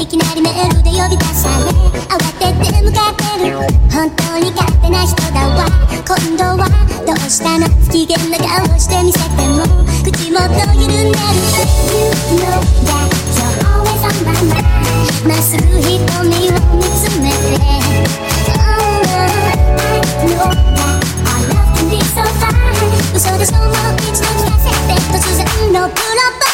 いきなりメールで呼び出され慌てて向かってる本当に勝手な人だわ今度はどうしたの不機嫌な顔して見せても口元緩んでる You. know that you're always on my mind まっすぐ瞳を見つめて Oh, I know that our love can be so fine 嘘でしょもう一度聞かせて突然のプロポーズ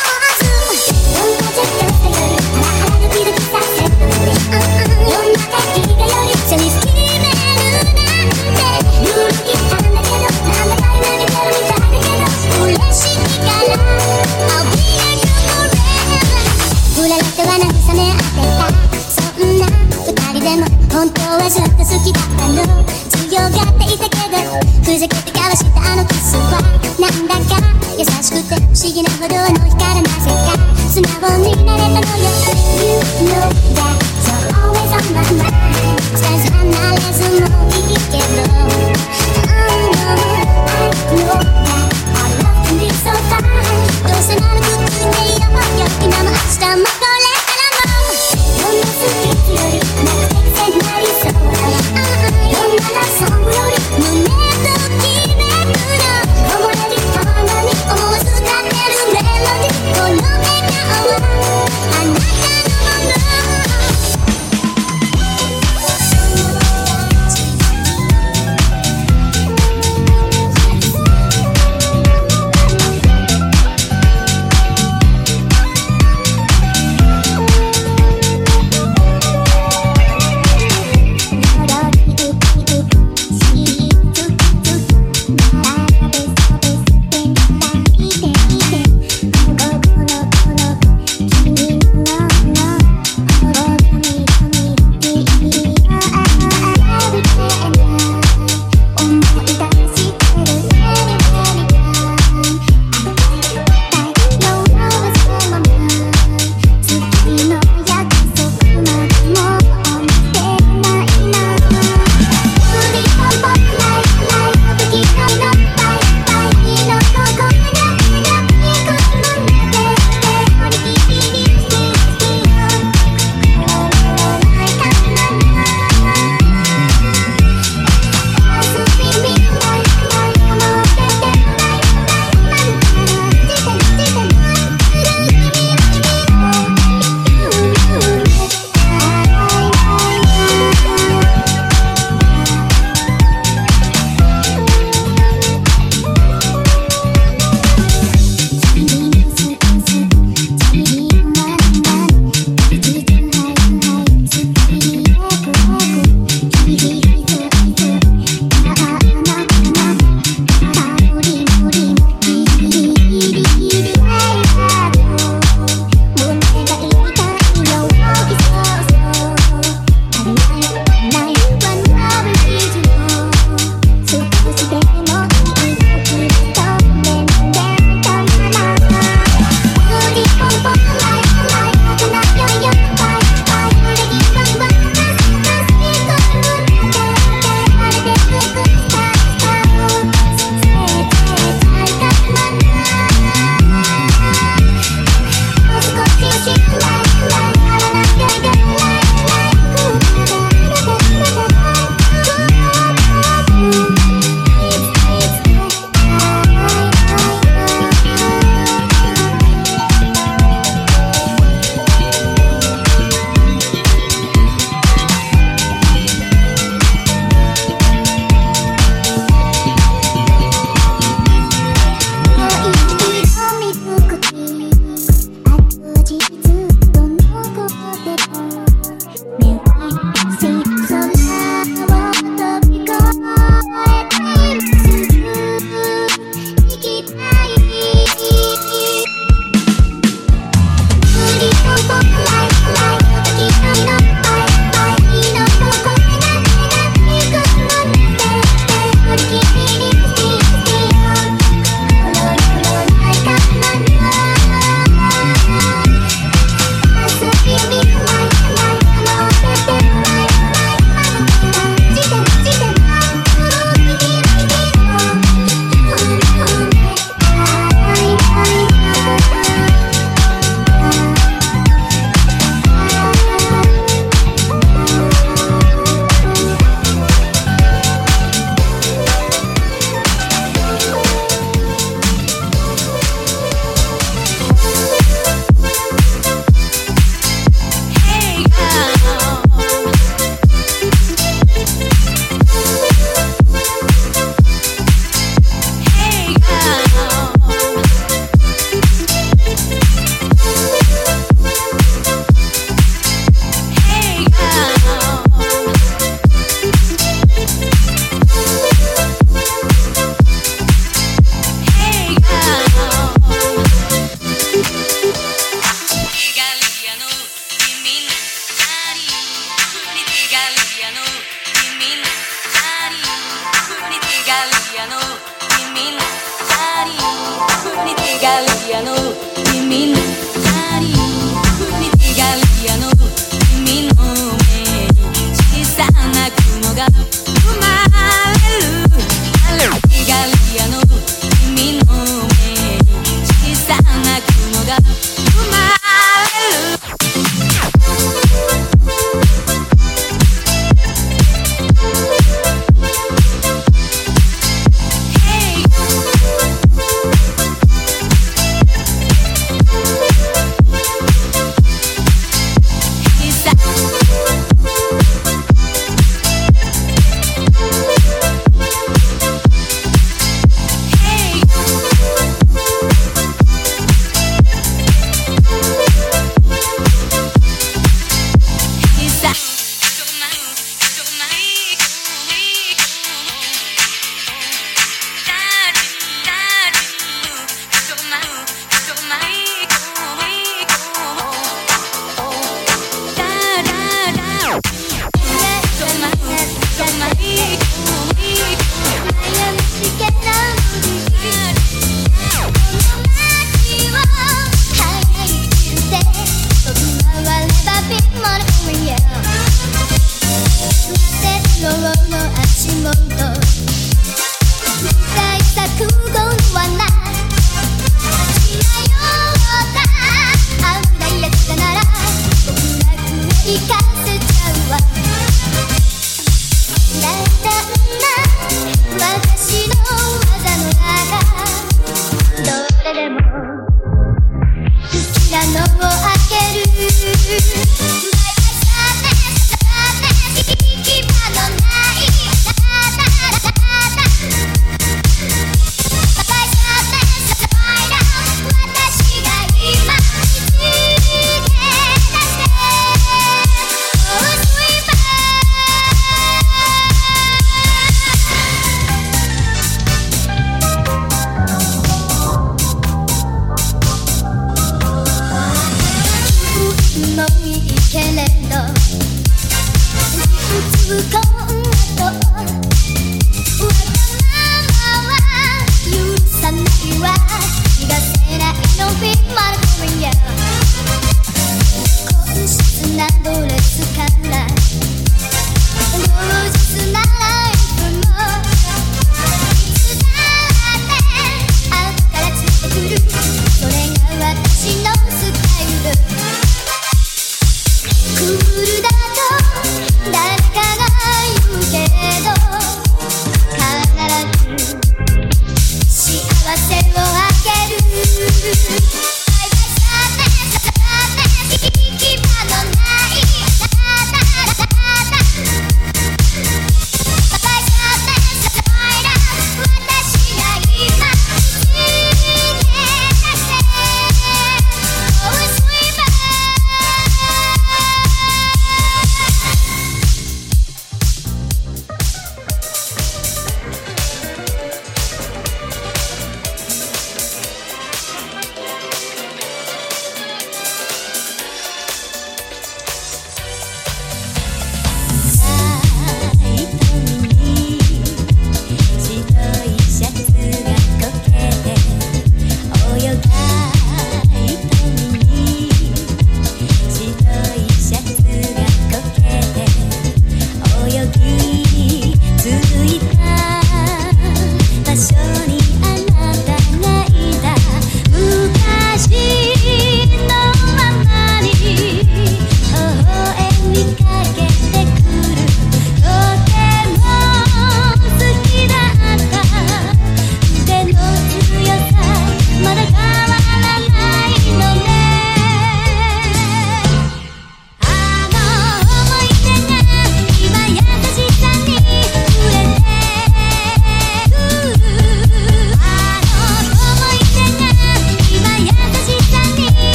本当はずっと好きだったの強がっていたけどふざけて交わしたあのキスはなんだか優しくて不思議なほどの日からなぜか素直になれたのよ You. know that you're always on my mind 伝えず離れずもいいけど Oh no I know that our love can be so fine どうせならくっついていようよ今も明日も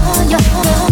どどど